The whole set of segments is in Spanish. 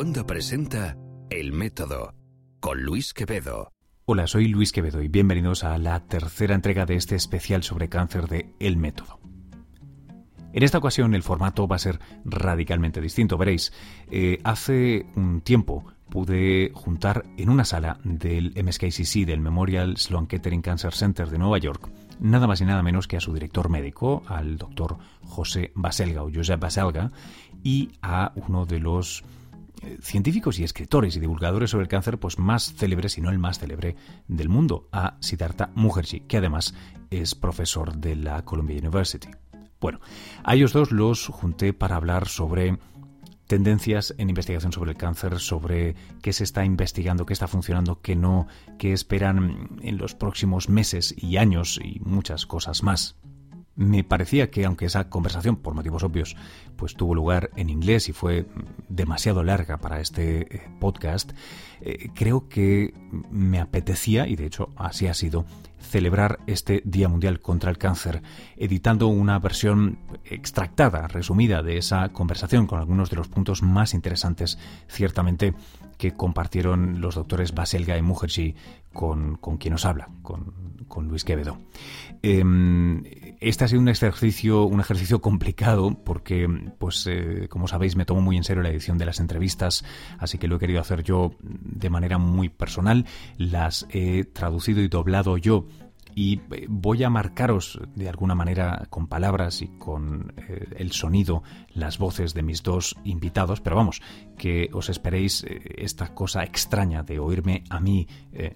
Wanda presenta El Método con Luis Quevedo. Hola, soy Luis Quevedo y bienvenidos a la tercera entrega de este especial sobre cáncer de El Método. En esta ocasión el formato va a ser radicalmente distinto, veréis. Eh, hace un tiempo pude juntar en una sala del MSKCC, del Memorial Sloan Kettering Cancer Center de Nueva York, nada más y nada menos que a su director médico, al doctor José Baselga o Josep Baselga, y a uno de los científicos y escritores y divulgadores sobre el cáncer pues más célebres, si no el más célebre del mundo, a Siddhartha Mukherjee, que además es profesor de la Columbia University. Bueno, a ellos dos los junté para hablar sobre tendencias en investigación sobre el cáncer, sobre qué se está investigando, qué está funcionando, qué no, qué esperan en los próximos meses y años y muchas cosas más. Me parecía que aunque esa conversación, por motivos obvios, pues tuvo lugar en inglés y fue demasiado larga para este eh, podcast, eh, creo que me apetecía, y de hecho así ha sido, celebrar este Día Mundial contra el Cáncer, editando una versión extractada, resumida de esa conversación con algunos de los puntos más interesantes, ciertamente, que compartieron los doctores Baselga y Mukherjee con, con quien nos habla, con, con Luis Quevedo. Em, este ha sido un ejercicio, un ejercicio complicado porque, pues, eh, como sabéis, me tomo muy en serio la edición de las entrevistas, así que lo he querido hacer yo de manera muy personal. Las he traducido y doblado yo y eh, voy a marcaros de alguna manera con palabras y con eh, el sonido las voces de mis dos invitados, pero vamos, que os esperéis eh, esta cosa extraña de oírme a mí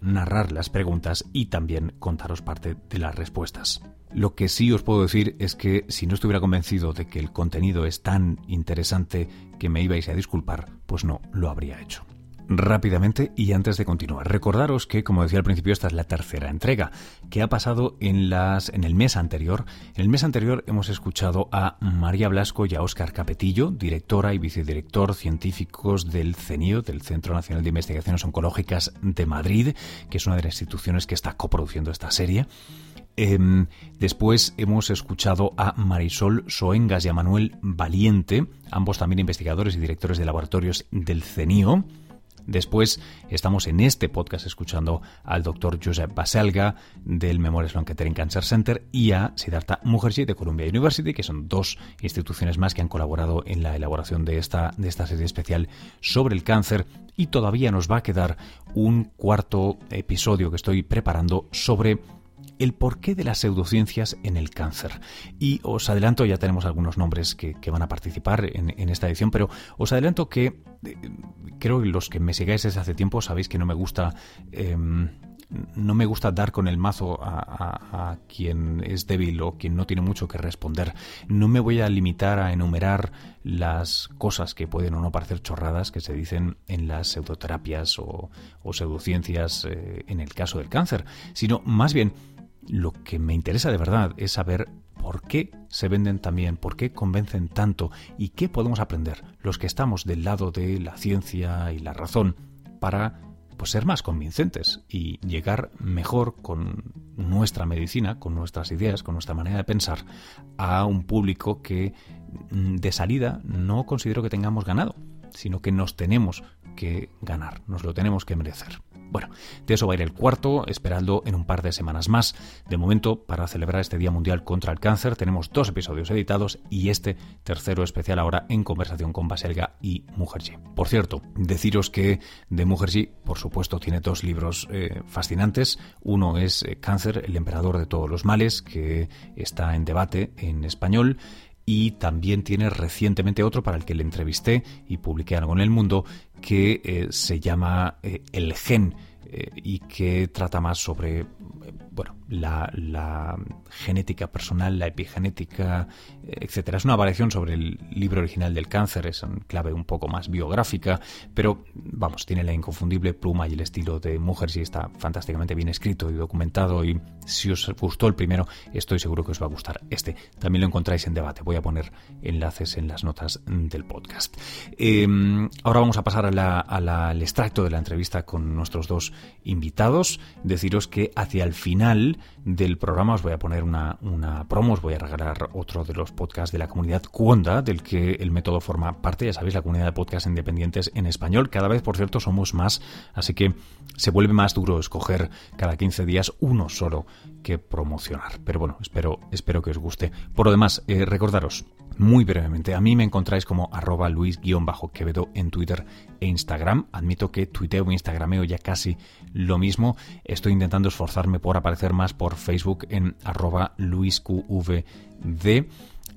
narrar las preguntas y también contaros parte de las respuestas. Lo que sí os puedo decir es que si no estuviera convencido de que el contenido es tan interesante que me ibais a disculpar, pues no lo habría hecho. Rápidamente y antes de continuar, recordaros que, como decía al principio, esta es la tercera entrega que ha pasado en, las, en el mes anterior. En el mes anterior hemos escuchado a María Blasco y a Óscar Capetillo, directora y vicedirector científicos del CENIO, del Centro Nacional de Investigaciones Oncológicas de Madrid, que es una de las instituciones que está coproduciendo esta serie. Em, después hemos escuchado a Marisol Soengas y a Manuel Valiente, ambos también investigadores y directores de laboratorios del CENIO. Después estamos en este podcast escuchando al doctor Josep Baselga del Memorial Sloan Kettering Cancer Center y a Siddhartha Mukherjee de Columbia University, que son dos instituciones más que han colaborado en la elaboración de esta, de esta serie especial sobre el cáncer. Y todavía nos va a quedar un cuarto episodio que estoy preparando sobre el porqué de las pseudociencias en el cáncer. Y os adelanto, ya tenemos algunos nombres que, van a participar en, esta edición, pero os adelanto que eh, creo que los que me sigáis desde hace tiempo sabéis que no me gusta... Em, no me gusta dar con el mazo a, quien es débil o quien no tiene mucho que responder. No me voy a limitar a enumerar las cosas que pueden o no parecer chorradas que se dicen en las pseudoterapias o, pseudociencias eh, en el caso del cáncer, sino más bien lo que me interesa de verdad es saber por qué se venden también, por qué convencen tanto y qué podemos aprender los que estamos del lado de la ciencia y la razón para pues, ser más convincentes y llegar mejor con nuestra medicina, con nuestras ideas, con nuestra manera de pensar a un público que mm, de salida no considero que tengamos ganado, sino que nos tenemos que ganar, nos lo tenemos que merecer. Bueno, de eso va a ir el cuarto, esperando en un par de semanas más. De momento, para celebrar este Día Mundial contra el Cáncer, tenemos dos episodios editados y este tercero especial ahora en conversación con Baselga y Mukherjee. Por cierto, deciros que de Mukherjee, por supuesto, tiene dos libros eh, fascinantes. Uno es eh, Cáncer, el emperador de todos los males, que está en debate en español y también tiene recientemente otro para el que le entrevisté y publiqué algo en el mundo que eh, se llama eh, El Gen eh, y que trata más sobre bueno, la, genética personal, la epigenética, Es una variación sobre el libro original del cáncer, es clave un poco más biográfica, pero vamos, tiene la inconfundible pluma y el estilo de Mujer, y está fantásticamente bien escrito y documentado. Y si os gustó el primero, estoy seguro que os va a gustar este. También lo encontráis en debate. Voy a poner enlaces en las notas del podcast. Em, ahora vamos a pasar al extracto de la entrevista con nuestros dos invitados. Deciros que hacia el final del programa os voy a poner una, una promo, os voy a regalar otro de los podcasts de la comunidad Cuonda, del que el método forma parte, ya sabéis, la comunidad de podcasts independientes en español. Cada vez, por cierto, somos más, así que se vuelve más duro escoger cada 15 días uno solo que promocionar. Pero bueno, espero, espero que os guste. Por lo demás, eh, recordaros, muy brevemente, a mí me encontráis como arroba luis-quevedo en Twitter e Instagram. Admito que tuiteo e instagrameo ya casi lo mismo. Estoy intentando esforzarme por aparecer más por Facebook en arroba luisqvd.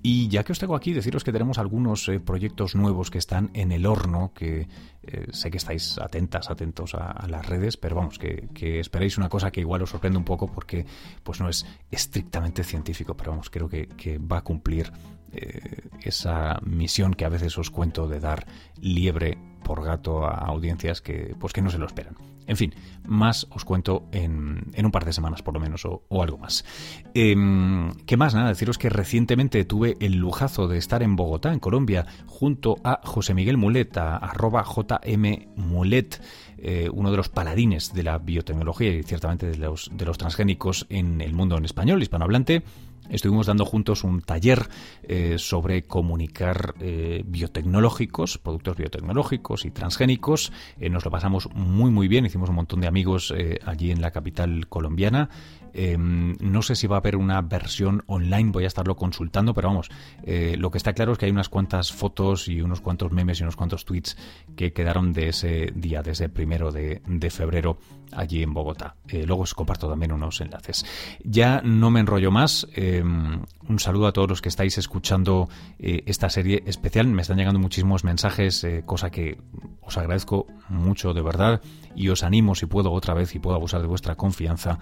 Y ya que os tengo aquí, deciros que tenemos algunos eh, proyectos nuevos que están en el horno, que eh, sé que estáis atentas, atentos a, las redes, pero vamos, que, esperéis una cosa que igual os sorprende un poco porque pues no es estrictamente científico, pero vamos, creo que, va a cumplir eh, esa misión que a veces os cuento de dar liebre por gato a audiencias que pues que no se lo esperan. En fin, más os cuento en, un par de semanas por lo menos o, algo más. Em, ¿Qué más? Nada, deciros que recientemente tuve el lujazo de estar en Bogotá, en Colombia, junto a José Miguel Mulet, a arroba JM Mulet, eh, uno de los paladines de la biotecnología y ciertamente de los, de los transgénicos en el mundo en español, hispanohablante. Estuvimos dando juntos un taller eh, sobre comunicar eh, biotecnológicos, productos biotecnológicos y transgénicos. nos lo pasamos muy muy bien, hicimos un montón de amigos allí en la capital colombiana. Em, no sé si va a haber una versión online, voy a estarlo consultando, pero vamos, eh, lo que está claro es que hay unas cuantas fotos y unos cuantos memes y unos cuantos tweets que quedaron de ese día, desde el primero de, febrero allí en Bogotá. Eh, luego os comparto también unos enlaces. Ya no me enrollo más. Em, un saludo a todos los que estáis escuchando eh, esta serie especial. Me están llegando muchísimos mensajes, cosa que os agradezco mucho de verdad y os animo, si puedo otra vez y puedo abusar de vuestra confianza,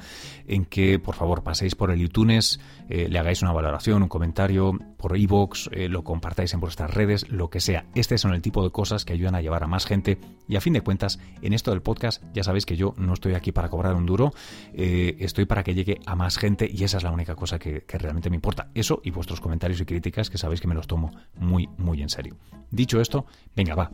en que por favor paséis por el iTunes, eh, le hagáis una valoración, un comentario, por iVoox, eh, lo compartáis en vuestras redes, lo que sea. Este son el tipo de cosas que ayudan a llevar a más gente y a fin de cuentas, en esto del podcast ya sabéis que yo no estoy aquí para cobrar un duro, eh, estoy para que llegue a más gente y esa es la única cosa que realmente me importa. Eso y vuestros comentarios y críticas que sabéis que me los tomo muy, muy en serio. Dicho esto, venga, va,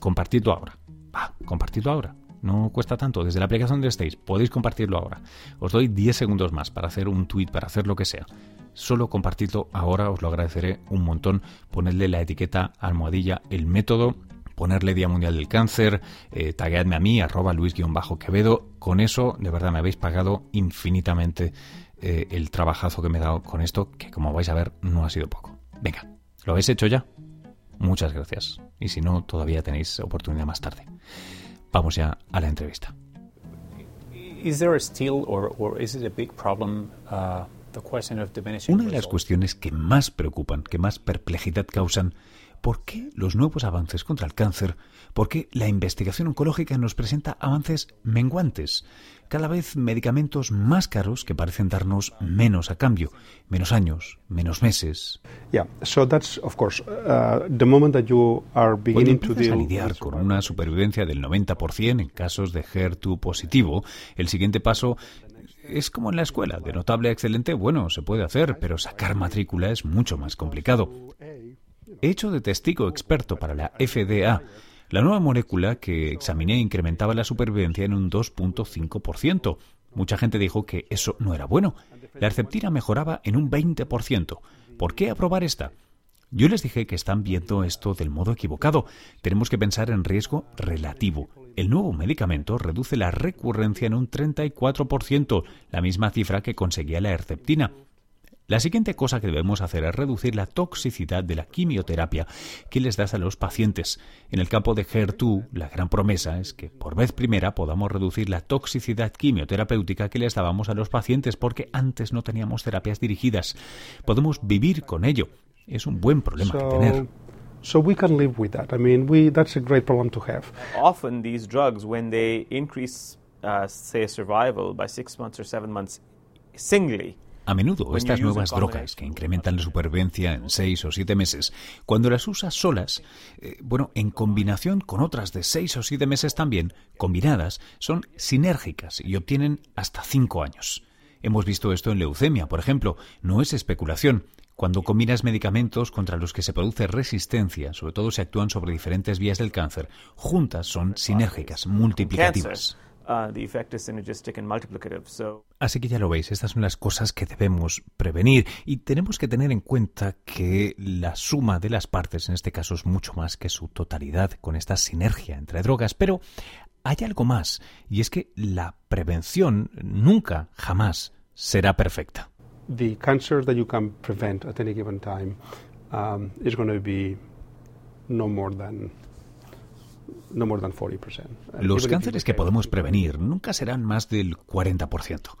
compartidlo ahora. Va, compartidlo ahora. No cuesta tanto. Desde la aplicación de estéis podéis compartirlo ahora. Os doy 10 segundos más para hacer un tweet, para hacer lo que sea. Solo compartidlo ahora, os lo agradeceré un montón. Ponedle la etiqueta almohadilla el método ponerle Día Mundial del Cáncer, eh, tagueadme a mí, arroba luis-quevedo. Con eso, de verdad, me habéis pagado infinitamente eh, el trabajazo que me he dado con esto, que como vais a ver, no ha sido poco. Venga, ¿lo habéis hecho ya? Muchas gracias. Y si no, todavía tenéis oportunidad más tarde. Vamos ya a la entrevista. Una de las cuestiones que más preocupan, que más perplejidad causan, ¿por qué los nuevos avances contra el cáncer, por qué la investigación oncológica nos presenta avances menguantes? Cada vez medicamentos más caros que parecen darnos menos a cambio, menos años, menos meses. Cuando empiezas a lidiar con una supervivencia del 90% en casos de HER2 positivo, el siguiente paso es como en la escuela, de notable a excelente, bueno, se puede hacer, pero sacar matrícula es mucho más complicado. He hecho de testigo experto para la FDA la nueva molécula que examiné incrementaba la supervivencia en un 2.5%. Mucha gente dijo que eso no era bueno. La Herceptina mejoraba en un 20%. ¿Por qué aprobar esta? Yo les dije que están viendo esto del modo equivocado. Tenemos que pensar en riesgo relativo. El nuevo medicamento reduce la recurrencia en un 34%, la misma cifra que conseguía la Herceptina. La siguiente cosa que debemos hacer es reducir la toxicidad de la quimioterapia que les das a los pacientes. En el campo de HER2, la gran promesa es que por vez primera podamos reducir la toxicidad quimioterapéutica que les dábamos a los pacientes porque antes no teníamos terapias dirigidas. Podemos vivir con ello. Es un buen problema que tener. So we can live with that. I mean, we, that's a great problem to have. Often these drugs, when they increase, uh, say, survival by six months or seven months singly, a menudo estas nuevas drogas que incrementan la supervivencia en seis o siete meses, cuando las usas solas, eh, bueno, en combinación con otras de seis o siete meses también, combinadas, son sinérgicas y obtienen hasta cinco años. Hemos visto esto en leucemia, por ejemplo, no es especulación. Cuando combinas medicamentos contra los que se produce resistencia, sobre todo si actúan sobre diferentes vías del cáncer, juntas son sinérgicas, multiplicativas. Así que ya lo veis, estas son las cosas que debemos prevenir y tenemos que tener en cuenta que la suma de las partes en este caso es mucho más que su totalidad con esta sinergia entre drogas, pero hay algo más y es que la prevención nunca, jamás será perfecta. The cancer that you can prevent at any given time um, is going to be no more than los cánceres que podemos prevenir nunca serán más del 40%.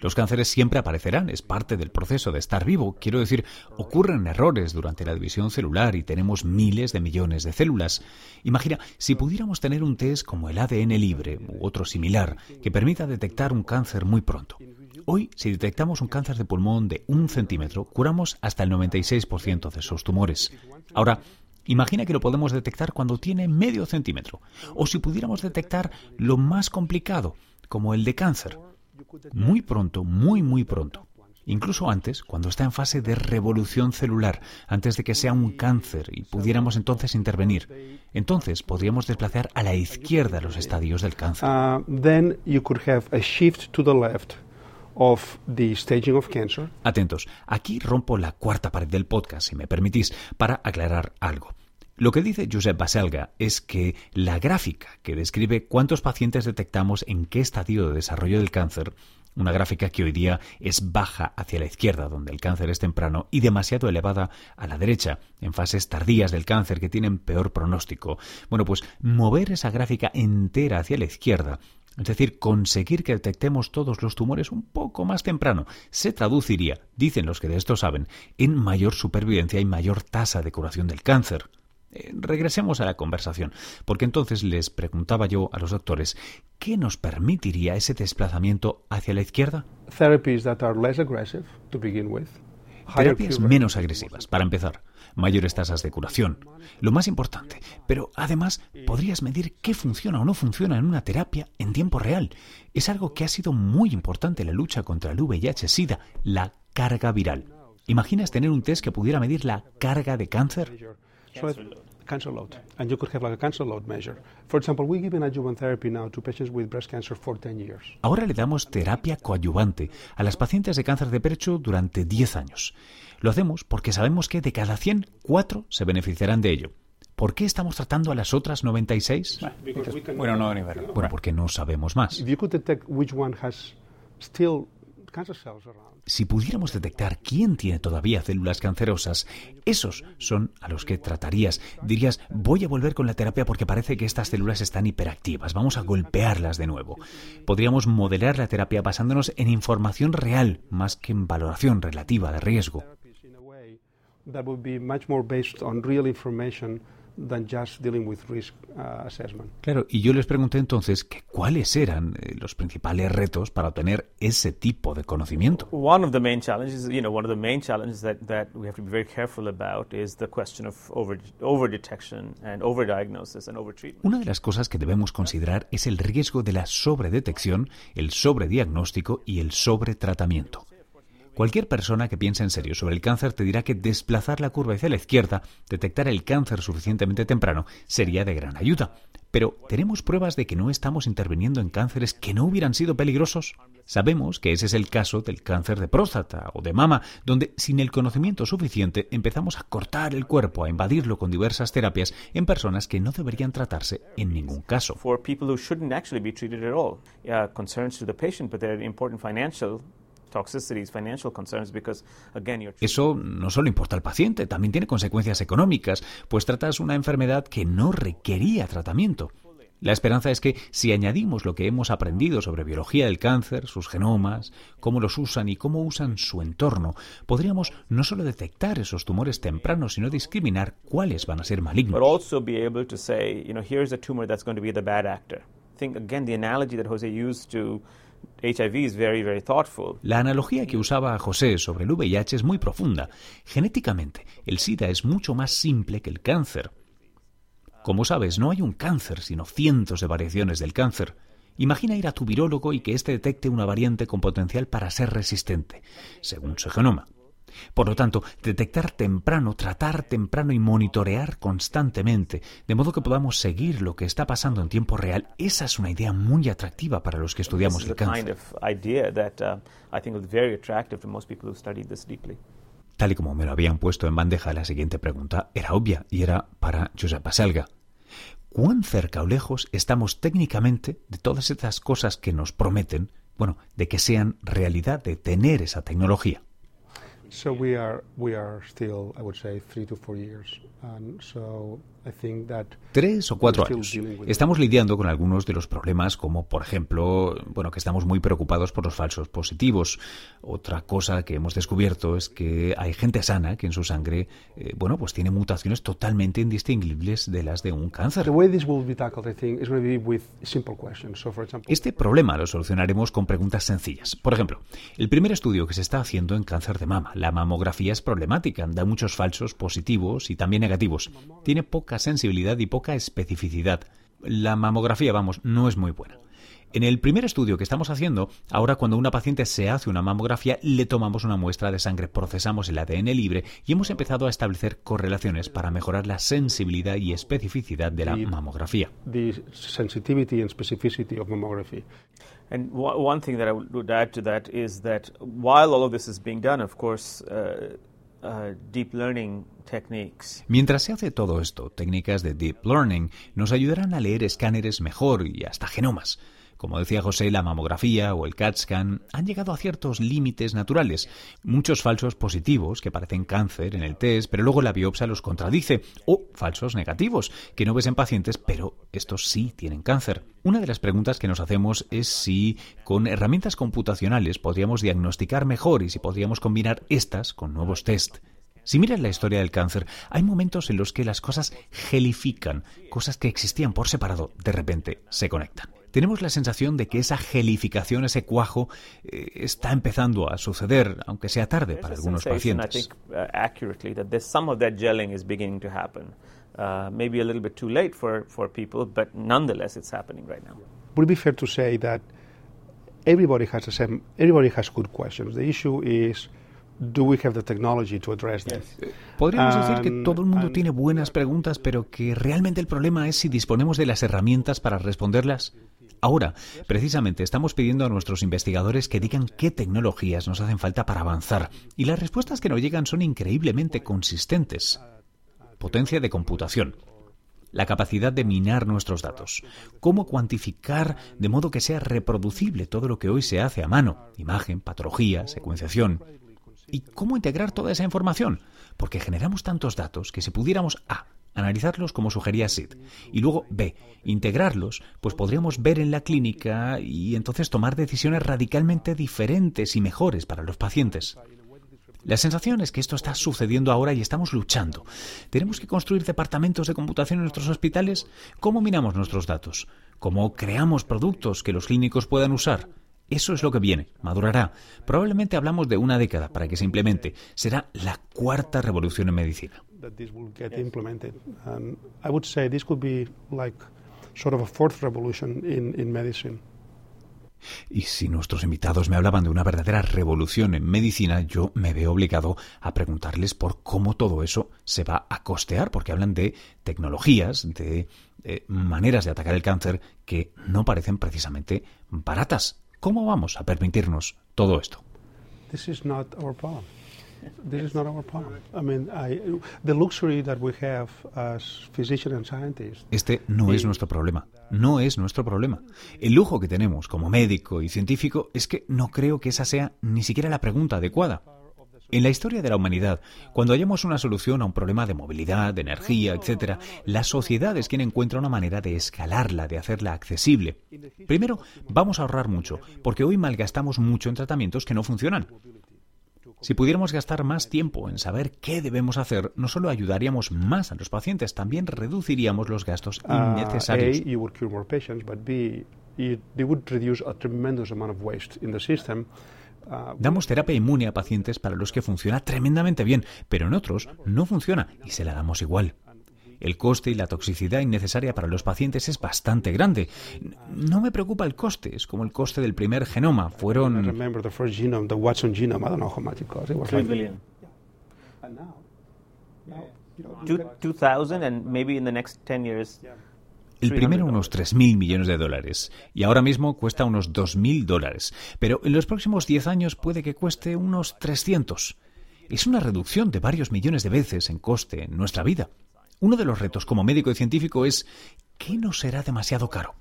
Los cánceres siempre aparecerán, es parte del proceso de estar vivo. Quiero decir, ocurren errores durante la división celular y tenemos miles de millones de células. Imagina, si pudiéramos tener un test como el ADN libre u otro similar que permita detectar un cáncer muy pronto. Hoy, si detectamos un cáncer de pulmón de un centímetro, curamos hasta el 96% de esos tumores. Ahora, Imagina que lo podemos detectar cuando tiene medio centímetro, o si pudiéramos detectar lo más complicado, como el de cáncer. Muy pronto, muy, muy pronto. Incluso antes, cuando está en fase de revolución celular, antes de que sea un cáncer y pudiéramos entonces intervenir. Entonces podríamos desplazar a la izquierda los estadios del cáncer. Uh, then you could have a shift to the left of the staging of cancer. Atentos, aquí rompo la cuarta pared del podcast, si me permitís, para aclarar algo. Lo que dice Josep Baselga es que la gráfica que describe cuántos pacientes detectamos en qué estadio de desarrollo del cáncer, una gráfica que hoy día es baja hacia la izquierda, donde el cáncer es temprano, y demasiado elevada a la derecha, en fases tardías del cáncer que tienen peor pronóstico. Bueno, pues mover esa gráfica entera hacia la izquierda es decir, conseguir que detectemos todos los tumores un poco más temprano se traduciría, dicen los que de esto saben, en mayor supervivencia y mayor tasa de curación del cáncer. Eh, regresemos a la conversación, porque entonces les preguntaba yo a los doctores qué nos permitiría ese desplazamiento hacia la izquierda. Terapias menos agresivas, para empezar, mayores tasas de curación, lo más importante, pero además podrías medir qué funciona o no funciona en una terapia en tiempo real. Es algo que ha sido muy importante en la lucha contra el VIH-Sida, la carga viral. ¿Imaginas tener un test que pudiera medir la carga de cáncer? Cancer load, and you could have like a cancer load measure. For example, we give adjuvant therapy now to patients with breast cancer for 10 years. Ahora le damos terapia coadyuvante a las pacientes de cáncer de pecho durante 10 años. Lo hacemos porque sabemos que de cada 100, 4 se beneficiarán de ello. ¿Por qué estamos tratando a las otras 96? Bueno, no, ni ver. Bueno, porque no sabemos más. If you could detect which one has still cancer cells around, si pudiéramos detectar quién tiene todavía células cancerosas, esos son a los que tratarías. Dirías, voy a volver con la terapia porque parece que estas células están hiperactivas, vamos a golpearlas de nuevo. Podríamos modelar la terapia basándonos en información real más que en valoración relativa de riesgo. Claro, y yo les pregunté entonces que cuáles eran eh, los principales retos para obtener ese tipo de conocimiento. One of the main challenges, you know, one of the main challenges that, that we have to be very careful about is the question of over, over detection and overdiagnosis and overtreatment. Una de las cosas que debemos considerar es el riesgo de la sobredetección, el sobrediagnóstico y el sobretratamiento. Cualquier persona que piense en serio sobre el cáncer te dirá que desplazar la curva hacia la izquierda, detectar el cáncer suficientemente temprano, sería de gran ayuda. Pero, ¿tenemos pruebas de que no estamos interviniendo en cánceres que no hubieran sido peligrosos? Sabemos que ese es el caso del cáncer de próstata o de mama, donde sin el conocimiento suficiente empezamos a cortar el cuerpo, a invadirlo con diversas terapias en personas que no deberían tratarse en ningún caso. Eso no solo importa al paciente, también tiene consecuencias económicas, pues tratas una enfermedad que no requería tratamiento. La esperanza es que si añadimos lo que hemos aprendido sobre biología del cáncer, sus genomas, cómo los usan y cómo usan su entorno, podríamos no solo detectar esos tumores tempranos, sino discriminar cuáles van a ser malignos. La analogía que usaba José sobre el VIH es muy profunda. Genéticamente, el SIDA es mucho más simple que el cáncer. Como sabes, no hay un cáncer, sino cientos de variaciones del cáncer. Imagina ir a tu virólogo y que éste detecte una variante con potencial para ser resistente, según su genoma. Por lo tanto, detectar temprano, tratar temprano y monitorear constantemente, de modo que podamos seguir lo que está pasando en tiempo real, esa es una idea muy atractiva para los que estudiamos el cáncer. Tal y como me lo habían puesto en bandeja, la siguiente pregunta era obvia y era para Josep Baselga. ¿Cuán cerca o lejos estamos técnicamente de todas esas cosas que nos prometen, bueno, de que sean realidad, de tener esa tecnología? So we are we are still, I would say, three to four years, and so Tres o cuatro años. Estamos lidiando con algunos de los problemas, como por ejemplo, bueno, que estamos muy preocupados por los falsos positivos. Otra cosa que hemos descubierto es que hay gente sana que en su sangre, eh, bueno, pues tiene mutaciones totalmente indistinguibles de las de un cáncer. Este problema lo solucionaremos con preguntas sencillas. Por ejemplo, el primer estudio que se está haciendo en cáncer de mama, la mamografía es problemática, da muchos falsos positivos y también negativos. Tiene sensibilidad y poca especificidad. La mamografía, vamos, no es muy buena. En el primer estudio que estamos haciendo, ahora cuando una paciente se hace una mamografía, le tomamos una muestra de sangre, procesamos el ADN libre y hemos empezado a establecer correlaciones para mejorar la sensibilidad y especificidad de la mamografía. sensitivity and specificity of mammography. And one thing that I would add to that is that while all of this is being done, of course, uh, uh, Mientras se hace todo esto, técnicas de deep learning nos ayudarán a leer escáneres mejor y hasta genomas. Como decía José, la mamografía o el CAT scan han llegado a ciertos límites naturales. Muchos falsos positivos que parecen cáncer en el test, pero luego la biopsia los contradice. O falsos negativos que no ves en pacientes, pero estos sí tienen cáncer. Una de las preguntas que nos hacemos es si con herramientas computacionales podríamos diagnosticar mejor y si podríamos combinar estas con nuevos test. Si miras la historia del cáncer, hay momentos en los que las cosas gelifican, cosas que existían por separado, de repente se conectan. Tenemos la sensación de que esa gelificación, ese cuajo, eh, está empezando a suceder, aunque sea tarde para algunos pacientes. Uh, maybe a little bit too late for, for people, but nonetheless it's happening right now. Would it be fair to say that everybody has the same, everybody has good questions. The issue is Podríamos decir que todo el mundo tiene buenas preguntas, pero que realmente el problema es si disponemos de las herramientas para responderlas. Ahora, precisamente, estamos pidiendo a nuestros investigadores que digan qué tecnologías nos hacen falta para avanzar, y las respuestas que nos llegan son increíblemente consistentes. Potencia de computación, la capacidad de minar nuestros datos, cómo cuantificar de modo que sea reproducible todo lo que hoy se hace a mano, imagen, patología, secuenciación, ¿Y cómo integrar toda esa información? Porque generamos tantos datos que si pudiéramos A, analizarlos como sugería Sid, y luego B, integrarlos, pues podríamos ver en la clínica y entonces tomar decisiones radicalmente diferentes y mejores para los pacientes. La sensación es que esto está sucediendo ahora y estamos luchando. ¿Tenemos que construir departamentos de computación en nuestros hospitales? ¿Cómo minamos nuestros datos? ¿Cómo creamos productos que los clínicos puedan usar? Eso es lo que viene, madurará. Probablemente hablamos de una década para que se implemente. Será la cuarta revolución en medicina. Y si nuestros invitados me hablaban de una verdadera revolución en medicina, yo me veo obligado a preguntarles por cómo todo eso se va a costear, porque hablan de tecnologías, de eh, maneras de atacar el cáncer que no parecen precisamente baratas. ¿Cómo vamos a permitirnos todo esto? Este no es nuestro problema. No es nuestro problema. El lujo que tenemos como médico y científico es que no creo que esa sea ni siquiera la pregunta adecuada. En la historia de la humanidad, cuando hallamos una solución a un problema de movilidad, de energía, etc., la sociedad es quien encuentra una manera de escalarla, de hacerla accesible. Primero, vamos a ahorrar mucho, porque hoy malgastamos mucho en tratamientos que no funcionan. Si pudiéramos gastar más tiempo en saber qué debemos hacer, no solo ayudaríamos más a los pacientes, también reduciríamos los gastos ah, innecesarios. Damos terapia inmune a pacientes para los que funciona tremendamente bien, pero en otros no funciona y se la damos igual. El coste y la toxicidad innecesaria para los pacientes es bastante grande. No me preocupa el coste, es como el coste del primer genoma. Fueron... 2000 and maybe in the next 10 years. El primero unos 3.000 millones de dólares y ahora mismo cuesta unos 2.000 dólares, pero en los próximos 10 años puede que cueste unos 300. Es una reducción de varios millones de veces en coste en nuestra vida. Uno de los retos como médico y científico es ¿qué no será demasiado caro?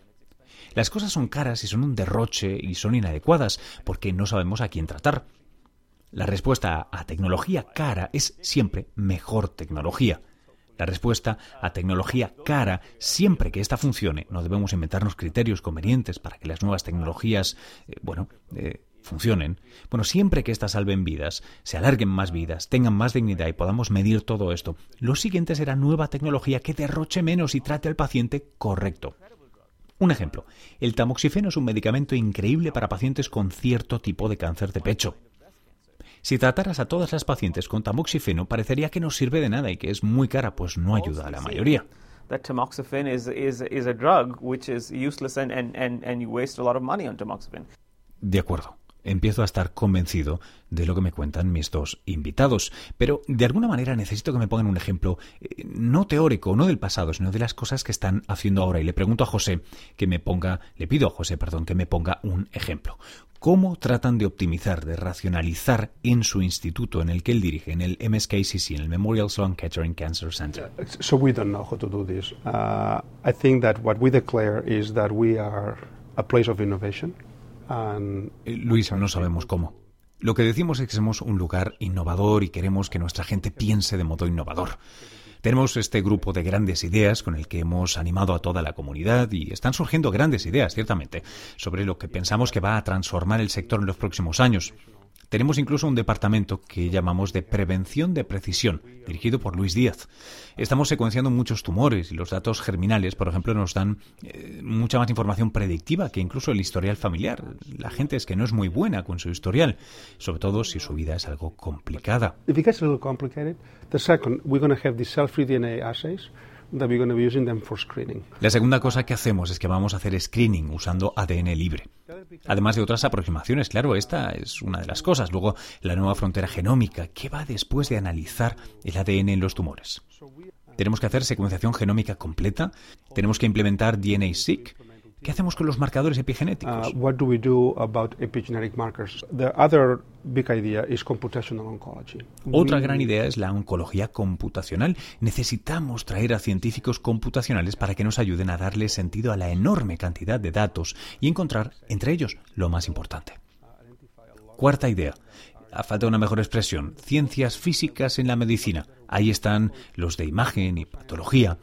Las cosas son caras y son un derroche y son inadecuadas porque no sabemos a quién tratar. La respuesta a tecnología cara es siempre mejor tecnología. La respuesta a tecnología cara, siempre que ésta funcione, no debemos inventarnos criterios convenientes para que las nuevas tecnologías, eh, bueno, eh, funcionen. Bueno, siempre que éstas salven vidas, se alarguen más vidas, tengan más dignidad y podamos medir todo esto, lo siguiente será nueva tecnología que derroche menos y trate al paciente correcto. Un ejemplo, el tamoxifeno es un medicamento increíble para pacientes con cierto tipo de cáncer de pecho. Si trataras a todas las pacientes con tamoxifeno, parecería que no sirve de nada y que es muy cara, pues no ayuda a la mayoría. De acuerdo empiezo a estar convencido de lo que me cuentan mis dos invitados. Pero de alguna manera necesito que me pongan un ejemplo, eh, no teórico, no del pasado, sino de las cosas que están haciendo ahora. Y le pregunto a José que me ponga, le pido a José, perdón, que me ponga un ejemplo. ¿Cómo tratan de optimizar, de racionalizar en su instituto en el que él dirige, en el MSKCC, en el Memorial Sloan Kettering Cancer Center? So we don't know how to do this. Uh, I think that what we declare is that we are a place of innovation. Eh, Luis, no sabemos cómo. Lo que decimos es que somos un lugar innovador y queremos que nuestra gente piense de modo innovador. Tenemos este grupo de grandes ideas con el que hemos animado a toda la comunidad y están surgiendo grandes ideas, ciertamente, sobre lo que pensamos que va a transformar el sector en los próximos años. Tenemos incluso un departamento que llamamos de prevención de precisión, dirigido por Luis Díaz. Estamos secuenciando muchos tumores y los datos germinales, por ejemplo, nos dan eh, mucha más información predictiva que incluso el historial familiar. La gente es que no es muy buena con su historial, sobre todo si su vida es algo complicada. La segunda cosa que hacemos es que vamos a hacer screening usando ADN libre. Además de otras aproximaciones, claro, esta es una de las cosas. Luego, la nueva frontera genómica, ¿qué va después de analizar el ADN en los tumores? Tenemos que hacer secuenciación genómica completa, tenemos que implementar DNA-seq, ¿Qué hacemos con los marcadores epigenéticos? Otra gran idea es la oncología computacional. Necesitamos traer a científicos computacionales para que nos ayuden a darle sentido a la enorme cantidad de datos y encontrar entre ellos lo más importante. Cuarta idea. A falta de una mejor expresión, ciencias físicas en la medicina. Ahí están los de imagen y patología,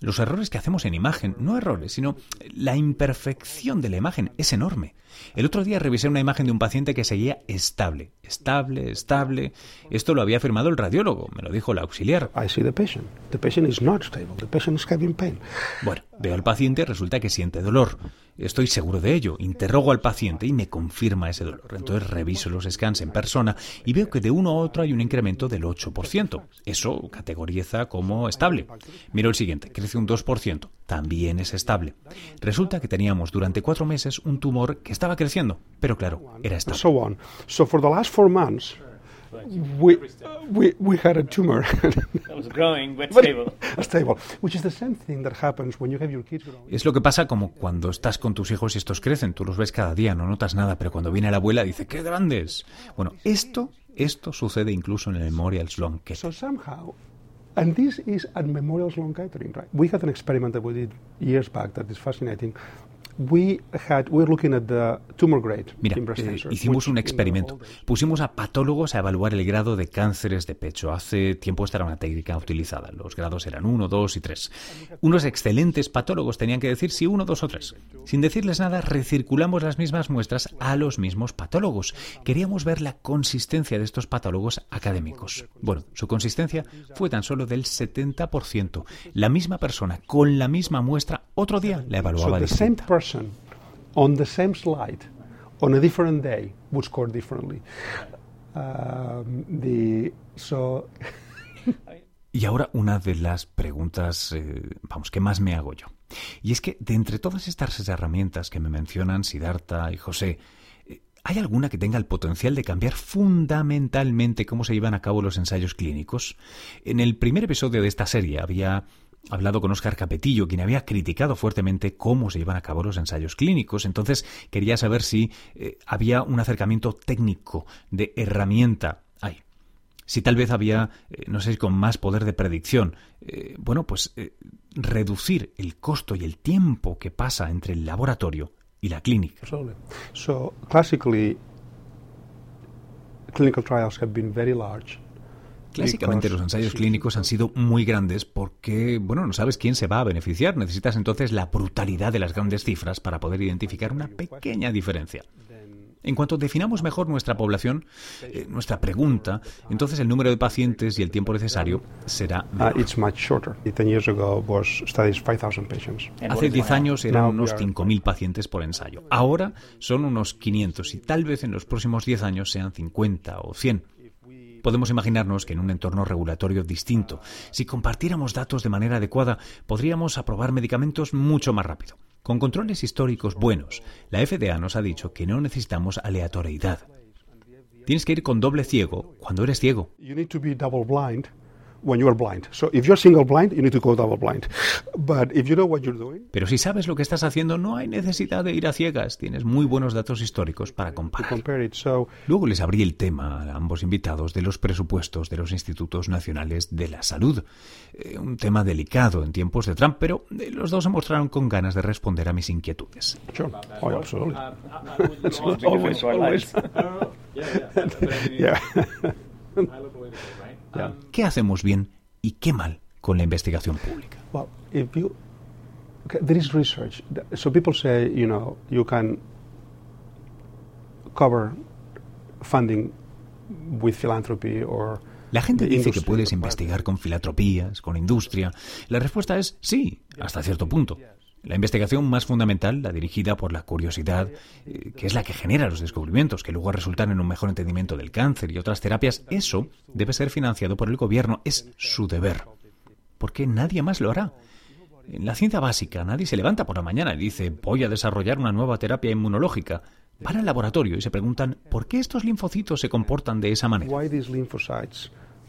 los errores que hacemos en imagen, no errores, sino la imperfección de la imagen es enorme. El otro día revisé una imagen de un paciente que seguía estable, estable, estable. Esto lo había afirmado el radiólogo, me lo dijo el auxiliar. Bueno, veo al paciente, resulta que siente dolor. Estoy seguro de ello. Interrogo al paciente y me confirma ese dolor. Entonces reviso los scans en persona y veo que de uno a otro hay un incremento del 8%. Eso categoriza como estable. Miro el siguiente, crece un 2%. También es estable. Resulta que teníamos durante cuatro meses un tumor que estaba creciendo, pero claro, era estable. Es lo que pasa como cuando estás con tus hijos y estos crecen, tú los ves cada día, no notas nada, pero cuando viene la abuela dice, ¡qué grandes! Bueno, esto, esto sucede incluso en el Memorial Sloan Kettering. So somehow, and this is at Memorial Sloan Kettering, right? We had an experiment that we did years back that is fascinating. Mira, hicimos un experimento. Pusimos a patólogos a evaluar el grado de cánceres de pecho. Hace tiempo esta era una técnica utilizada. Los grados eran 1, 2 y 3. Unos excelentes patólogos tenían que decir si 1, 2 o 3. Sin decirles nada, recirculamos las mismas muestras a los mismos patólogos. Queríamos ver la consistencia de estos patólogos académicos. Bueno, su consistencia fue tan solo del 70%. La misma persona con la misma muestra otro día la evaluaba distinta on the same slide on a different day would score differently. Um, y ahora una de las preguntas, eh, vamos, que más me hago yo. Y es que de entre todas estas herramientas que me mencionan Siddhartha y José, eh, ¿Hay alguna que tenga el potencial de cambiar fundamentalmente cómo se llevan a cabo los ensayos clínicos? En el primer episodio de esta serie había hablado con Óscar Capetillo, quien había criticado fuertemente cómo se llevan a cabo los ensayos clínicos. Entonces quería saber si eh, había un acercamiento técnico de herramienta ahí. Si tal vez había, eh, no sé con más poder de predicción, eh, bueno, pues reducir el costo y el tiempo que pasa entre el laboratorio y la clínica. So, classically, clinical trials have been very large. Clásicamente los ensayos clínicos han sido muy grandes porque, bueno, no sabes quién se va a beneficiar. Necesitas entonces la brutalidad de las grandes cifras para poder identificar una pequeña diferencia. En cuanto definamos mejor nuestra población, eh, nuestra pregunta, entonces el número de pacientes y el tiempo necesario será uh, Hace 10 años eran unos 5.000 pacientes por ensayo. Ahora son unos 500 y tal vez en los próximos 10 años sean 50 o 100 podemos imaginarnos que en un entorno regulatorio distinto, si compartiéramos datos de manera adecuada, podríamos aprobar medicamentos mucho más rápido. Con controles históricos buenos, la FDA nos ha dicho que no necesitamos aleatoriedad. Tienes que ir con doble ciego cuando eres ciego. Pero si sabes lo que estás haciendo, no hay necesidad de ir a ciegas. Tienes muy buenos datos históricos para comparar. Luego les abrí el tema a ambos invitados de los presupuestos de los institutos nacionales de la salud. Eh, un tema delicado en tiempos de Trump, pero eh, los dos se mostraron con ganas de responder a mis inquietudes. ¿Qué hacemos bien y qué mal con la investigación pública? Well, if you, there is research. So people say, you know, you can cover funding with philanthropy or la gente dice que puedes investigar con filantropías, con industria. La respuesta es sí, hasta cierto punto. La investigación más fundamental, la dirigida por la curiosidad, eh, que es la que genera los descubrimientos, que luego resultan en un mejor entendimiento del cáncer y otras terapias, eso debe ser financiado por el gobierno, es su deber. Porque nadie más lo hará. En la ciencia básica nadie se levanta por la mañana y dice voy a desarrollar una nueva terapia inmunológica. Van al laboratorio y se preguntan ¿por qué estos linfocitos se comportan de esa manera?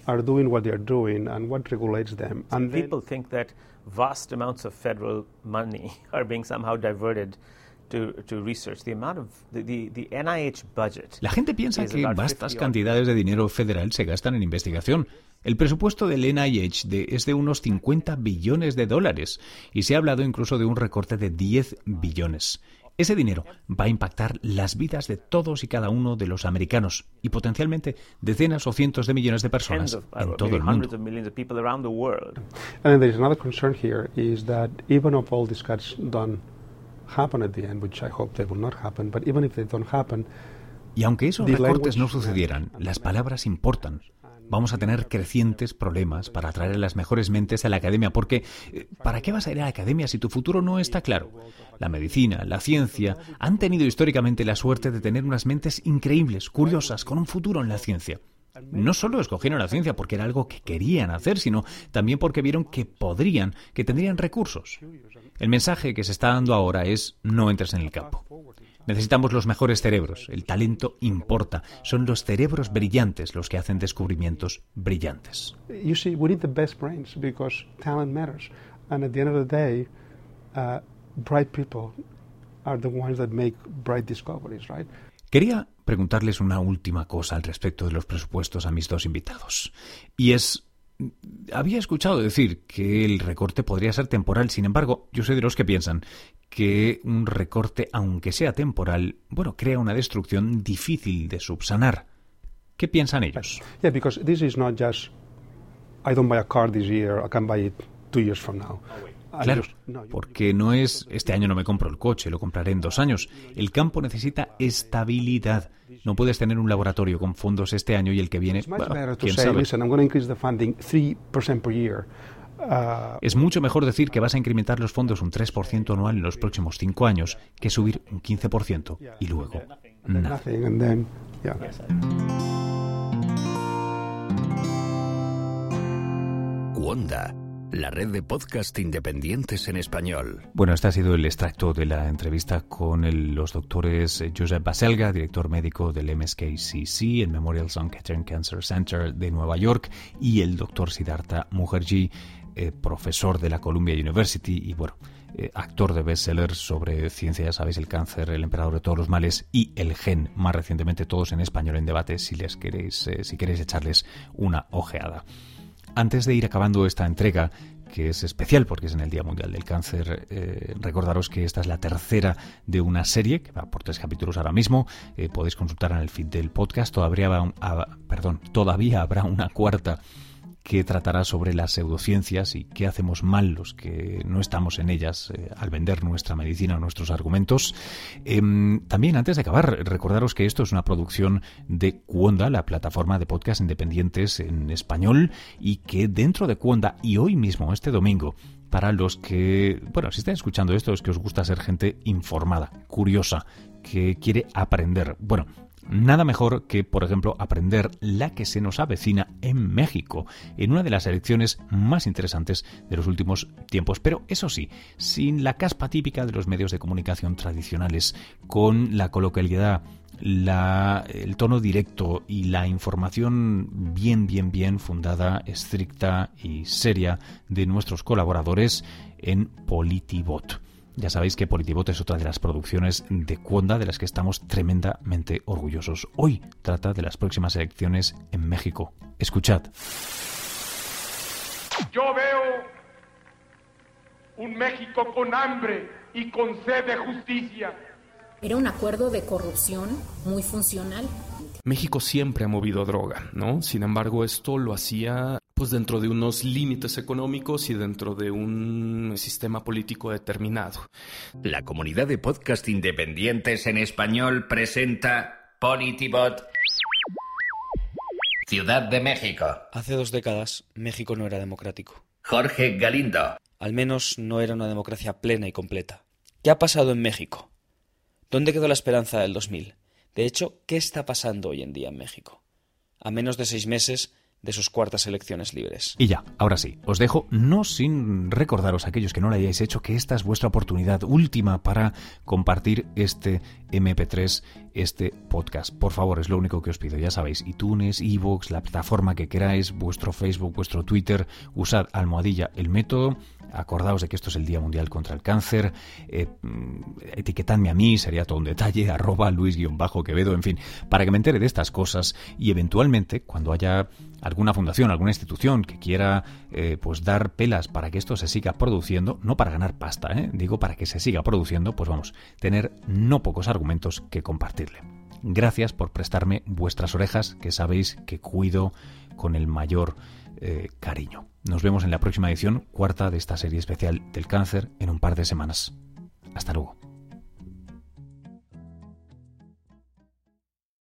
are doing what they're doing and what regulates them. And people think that vast amounts of federal money are being somehow diverted to, to research. The amount of the, the, the NIH budget. La gente piensa que vastas cantidades de dinero federal se gastan en investigación. El presupuesto del NIH de, es de unos 50 billones de dólares y se ha hablado incluso de un recorte de 10 billones. Ese dinero va a impactar las vidas de todos y cada uno de los americanos y potencialmente decenas o cientos de millones de personas en todo el mundo. And there is another concern here is that even if all these cuts don't happen at the end, which I hope they will not happen, but even if they don't happen, y aunque esos recortes no sucedieran, las palabras importan vamos a tener crecientes problemas para atraer a las mejores mentes a la academia, porque eh, ¿para qué vas a ir a la academia si tu futuro no está claro? La medicina, la ciencia han tenido históricamente la suerte de tener unas mentes increíbles, curiosas, con un futuro en la ciencia. No solo escogieron la ciencia porque era algo que querían hacer, sino también porque vieron que podrían, que tendrían recursos. El mensaje que se está dando ahora es no entres en el campo. Necesitamos los mejores cerebros. El talento importa. Son los cerebros brillantes los que hacen descubrimientos brillantes. You see, we need the best brains because talent matters. And at the end of the day, uh, bright people are the ones that make bright discoveries, right? Quería preguntarles una última cosa al respecto de los presupuestos a mis dos invitados. Y es había escuchado decir que el recorte podría ser temporal, sin embargo, yo soy de los que piensan que un recorte, aunque sea temporal, bueno, crea una destrucción difícil de subsanar. ¿Qué piensan ellos? Yeah, because this is not just I don't buy a car this year, I can buy it two years from now. Claro, porque no es este año no me compro el coche, lo compraré en dos años. El campo necesita estabilidad. No puedes tener un laboratorio con fondos este año y el que viene. Es mucho mejor decir que vas a incrementar los fondos un 3% anual en los próximos cinco años que subir un 15% y luego nada. La red de podcast independientes en español. Bueno, este ha sido el extracto de la entrevista con los doctores Josep Baselga, director médico del MSKCC, el Memorial Sloan Kettering Cancer Center de Nueva York, y el doctor Siddhartha Mukherjee, eh, profesor de la Columbia University y, bueno, eh, actor de bestsellers sobre ciencia, ya sabéis, el cáncer, el emperador de todos los males y el gen, más recientemente todos en español en debate, si les queréis, eh, si queréis echarles una ojeada. Antes de ir acabando esta entrega, que es especial porque es en el Día Mundial del Cáncer. Eh, recordaros que esta es la tercera de una serie que va por tres capítulos ahora mismo. podéis consultar en el feed del podcast. Todavía habrá una cuarta que tratará sobre las pseudociencias y qué hacemos mal los que no estamos en ellas eh, al vender nuestra medicina o nuestros argumentos. Em, también, antes de acabar, recordaros que esto es una producción de Cuonda, la plataforma de podcast independientes en español, y que dentro de Cuonda, y hoy mismo, este domingo, para los que, bueno, si están escuchando esto, es que os gusta ser gente informada, curiosa, que quiere aprender. Bueno, Nada mejor que, por ejemplo, aprender la que se nos avecina en México, en una de las elecciones más interesantes de los últimos tiempos. Pero eso sí, sin la caspa típica de los medios de comunicación tradicionales, con la coloquialidad el tono directo y la información bien, bien, bien fundada, estricta y seria de nuestros colaboradores en Politibot. Ya sabéis que Politibot es otra de las producciones de Cuonda de las que estamos tremendamente orgullosos. Hoy trata de las próximas elecciones en México. Escuchad. Yo veo un México con hambre y con sed de justicia. Era un acuerdo de corrupción muy funcional. México siempre ha movido droga, ¿no? Sin embargo, esto lo hacía pues dentro de unos límites económicos y dentro de un sistema político determinado. La comunidad de podcast independientes en español presenta Politibot Ciudad de México. Hace dos décadas México no era democrático. Jorge Galindo. Al menos no era una democracia plena y completa. ¿Qué ha pasado en México? ¿Dónde quedó la esperanza del 2000? De hecho, ¿qué está pasando hoy en día en México? A menos de seis meses de sus cuartas elecciones libres. Y ya, ahora sí, os dejo no sin recordaros a aquellos que no lo hayáis hecho que esta es vuestra oportunidad última para compartir este MP3, este podcast. Por favor, es lo único que os pido. Ya sabéis, iTunes, iVoox, la plataforma que queráis, vuestro Facebook, vuestro Twitter, usad almohadilla el método acordaos de que esto es el Día Mundial contra el Cáncer, eh, mm, etiquetadme a mí, sería todo un detalle, arroba Luis-Quevedo, en fin, para que me entere de estas cosas y eventualmente, cuando haya alguna fundación, alguna institución que quiera eh, pues dar pelas para que esto se siga produciendo, no para ganar pasta, ¿eh? digo para que se siga produciendo, pues vamos, tener no pocos argumentos que compartirle. Gracias por prestarme vuestras orejas, que sabéis que cuido con el mayor eh, cariño. Nos vemos en la próxima edición, cuarta de esta serie especial del cáncer, en un par de semanas. Hasta luego.